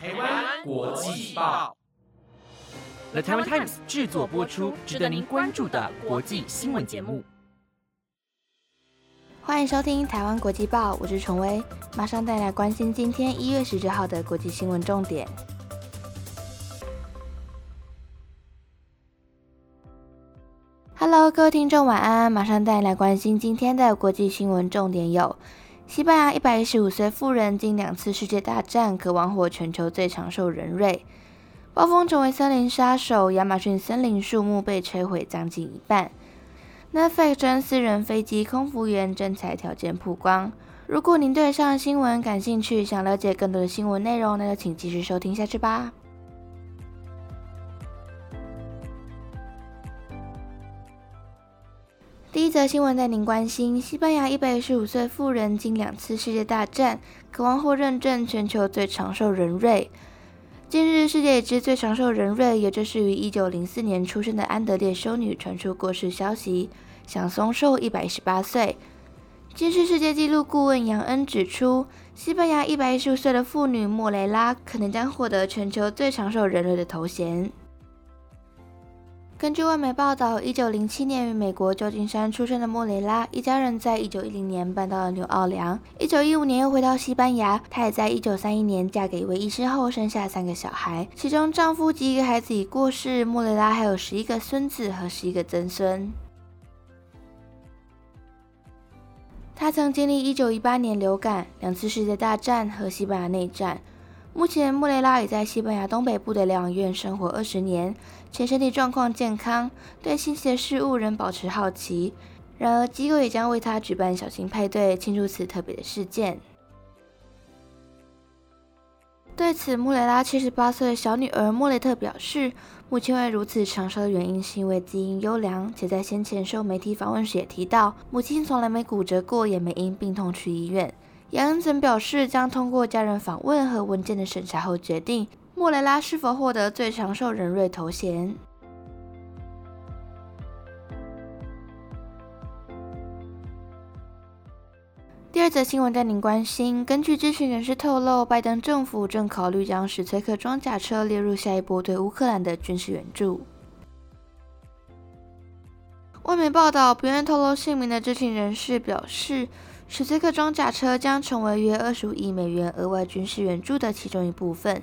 台湾国际报，The Taiwan Times 制作播出，值得您关注的国际新闻节目。欢迎收听台湾国际报，我是崇威，马上带来关心今天一月十九号的国际新闻重点。Hello，各位听众，晚安！马上带来关心今天的国际新闻重点有：西班牙一百一十五岁妇人经两次世界大战，可亡活全球最长寿人瑞；暴风成为森林杀手，亚马逊森林树木被摧毁将近一半；Netflix 真私人飞机空服员征才条件曝光。如果您对上新闻感兴趣，想了解更多的新闻内容，那就请继续收听下去吧。一则新闻带您关心：西班牙一百一十五岁妇人经两次世界大战，渴望获认证全球最长寿人瑞。近日，世界已知最长寿人瑞，也就是于一九零四年出生的安德烈修女传出过世消息，享松寿一百一十八岁。近世世界纪录顾问杨恩指出，西班牙一百一十五岁的妇女莫雷拉可能将获得全球最长寿人瑞的头衔。根据外媒报道，一九零七年于美国旧金山出生的莫雷拉一家人，在一九一零年搬到了纽奥良。一九一五年又回到西班牙。她也在一九三一年嫁给一位医师后，生下三个小孩，其中丈夫及一个孩子已过世。莫雷拉还有十一个孙子和十一个曾孙。她曾经历一九一八年流感、两次世界大战和西班牙内战。目前，穆雷拉已在西班牙东北部的疗养院生活二十年，且身体状况健康，对新奇的事物仍保持好奇。然而，机构也将为他举办小型派对，庆祝此特别的事件。对此，穆雷拉七十八岁的小女儿莫雷特表示，母亲会如此长寿的原因是因为基因优良，且在先前受媒体访问时也提到，母亲从来没骨折过，也没因病痛去医院。杨恩曾表示，将通过家人访问和文件的审查后，决定莫雷拉是否获得最长寿人瑞头衔。第二则新闻带您关心：根据知情人士透露，拜登政府正考虑将史崔克装甲车列入下一波对乌克兰的军事援助。外媒报道，不愿透露姓名的知情人士表示。史崔克装甲车将成为约二十五亿美元额外军事援助的其中一部分。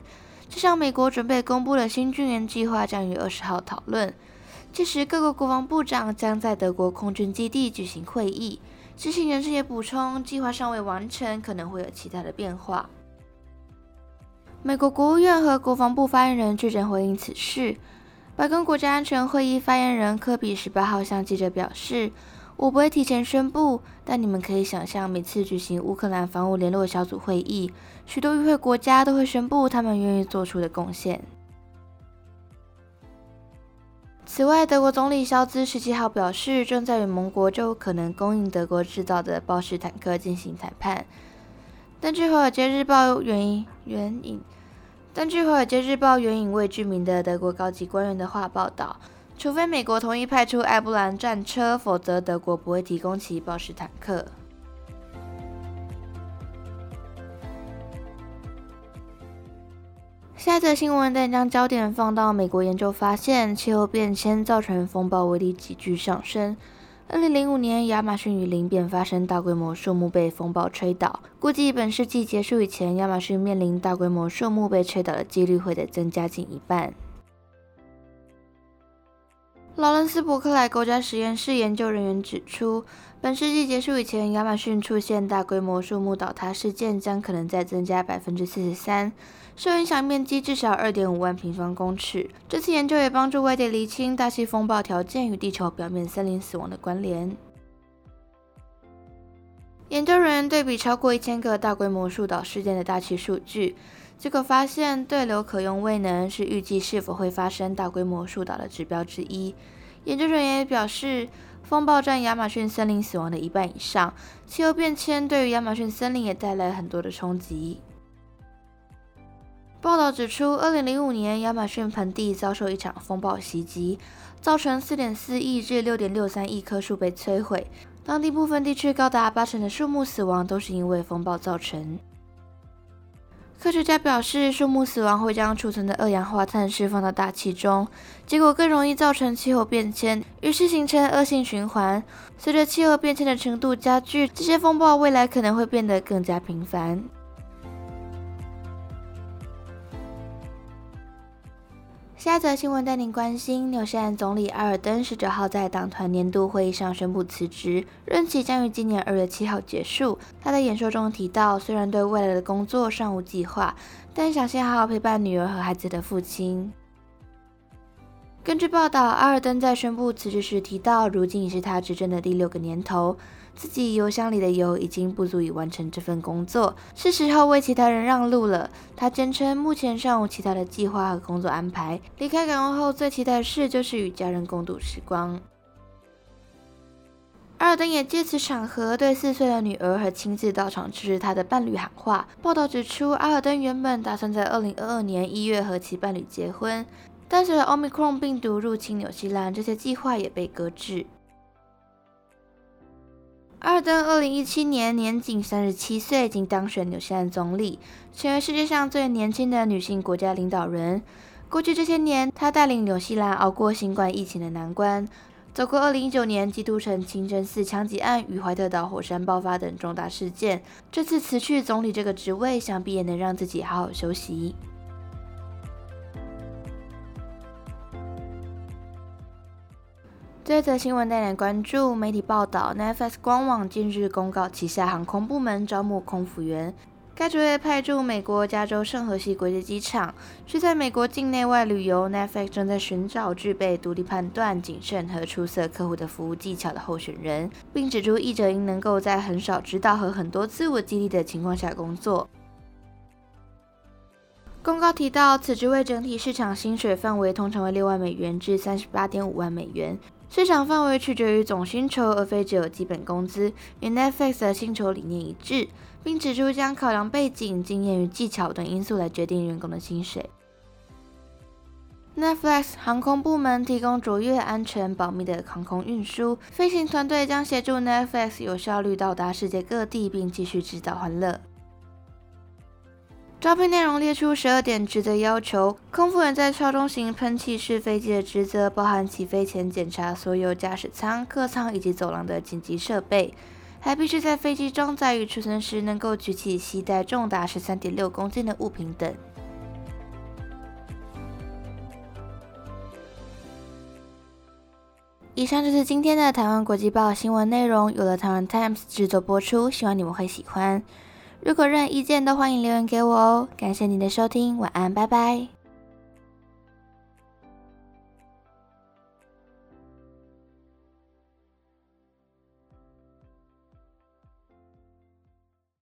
这项美国准备公布的新军援计划将于二十号讨论，届时各国国防部长将在德国空军基地举行会议。知情人士也补充，计划尚未完成，可能会有其他的变化。美国国务院和国防部发言人拒绝回应此事。白宫国家安全会议发言人科比十八号向记者表示。我不会提前宣布，但你们可以想象，每次举行乌克兰防务联络小组会议，许多与会国家都会宣布他们愿意做出的贡献。此外，德国总理肖兹十七号表示，正在与盟国就可能供应德国制造的豹式坦克进行谈判。但据《华尔街日报》援引援引，但据《华尔街日报》援引未具名的德国高级官员的话报道。除非美国同意派出艾布兰战车，否则德国不会提供其豹式坦克。下一则新闻将焦点放到美国研究发现，气候变迁造成风暴威力急剧上升。二零零五年，亚马逊雨林便发生大规模树木被风暴吹倒，估计本世纪结束以前，亚马逊面临大规模树木被吹倒的几率会再增加近一半。劳伦斯·伯克莱国家实验室研究人员指出，本世纪结束以前，亚马逊出现大规模树木倒塌事件将可能再增加百分之四十三，受影响面积至少二点五万平方公尺。这次研究也帮助外界厘清大气风暴条件与地球表面森林死亡的关联。研究人员对比超过一千个大规模树倒事件的大气数据。结果发现，对流可用未能是预计是否会发生大规模树倒的指标之一。研究人员也表示，风暴占亚马逊森林死亡的一半以上。气候变迁对于亚马逊森林也带来很多的冲击。报道指出，2005年亚马逊盆地遭受一场风暴袭击，造成4.4亿至6.63亿棵树被摧毁，当地部分地区高达八成的树木死亡都是因为风暴造成。科学家表示，树木死亡会将储存的二氧化碳释放到大气中，结果更容易造成气候变迁，于是形成恶性循环。随着气候变迁的程度加剧，这些风暴未来可能会变得更加频繁。下一则新闻带您关心：纽西兰总理阿尔登十九号在党团年度会议上宣布辞职，任期将于今年二月七号结束。他在演说中提到，虽然对未来的工作尚无计划，但想先好好陪伴女儿和孩子的父亲。根据报道，阿尔登在宣布辞职时提到，如今已是他执政的第六个年头。自己邮箱里的油已经不足以完成这份工作，是时候为其他人让路了。他坚称目前尚无其他的计划和工作安排。离开港湾后，最期待的事就是与家人共度时光。阿尔登也借此场合对四岁的女儿和亲自到场支持他的伴侣喊话。报道指出，阿尔登原本打算在二零二二年一月和其伴侣结婚，但随着 Omicron 病毒入侵纽西兰，这些计划也被搁置。阿尔登二零一七年年仅三十七岁，经当选纽西兰总理，成为世界上最年轻的女性国家领导人。过去这些年，她带领纽西兰熬过新冠疫情的难关，走过二零一九年基督城清真寺枪击案与怀特岛火山爆发等重大事件。这次辞去总理这个职位，想必也能让自己好好休息。这则新闻带来关注。媒体报道，Netflix 官网近日公告旗下航空部门招募空服员，该职位派驻美国加州圣荷西国际机场，是在美国境内外旅游。Netflix 正在寻找具备独立判断、谨慎和出色客户的服务技巧的候选人，并指出译者应能够在很少指导和很多自我激励的情况下工作。公告提到，此职位整体市场薪水范围通常为六万美元至三十八点五万美元。市场范围取决于总薪酬，而非只有基本工资，与 Netflix 的薪酬理念一致，并指出将考量背景、经验与技巧等因素来决定员工的薪水。Netflix 航空部门提供卓越、安全、保密的航空运输，飞行团队将协助 Netflix 有效率到达世界各地，并继续制造欢乐。招聘内容列出十二点职责要求：空服员在超中型喷气式飞机的职责包含起飞前检查所有驾驶舱、客舱以及走廊的紧急设备，还必须在飞机装载与储存时能够举起、携带重达十三点六公斤的物品等。以上就是今天的台湾国际报新闻内容，有了台湾 Times 制作播出，希望你们会喜欢。如果任何意见都欢迎留言给我哦，感谢您的收听，晚安，拜拜。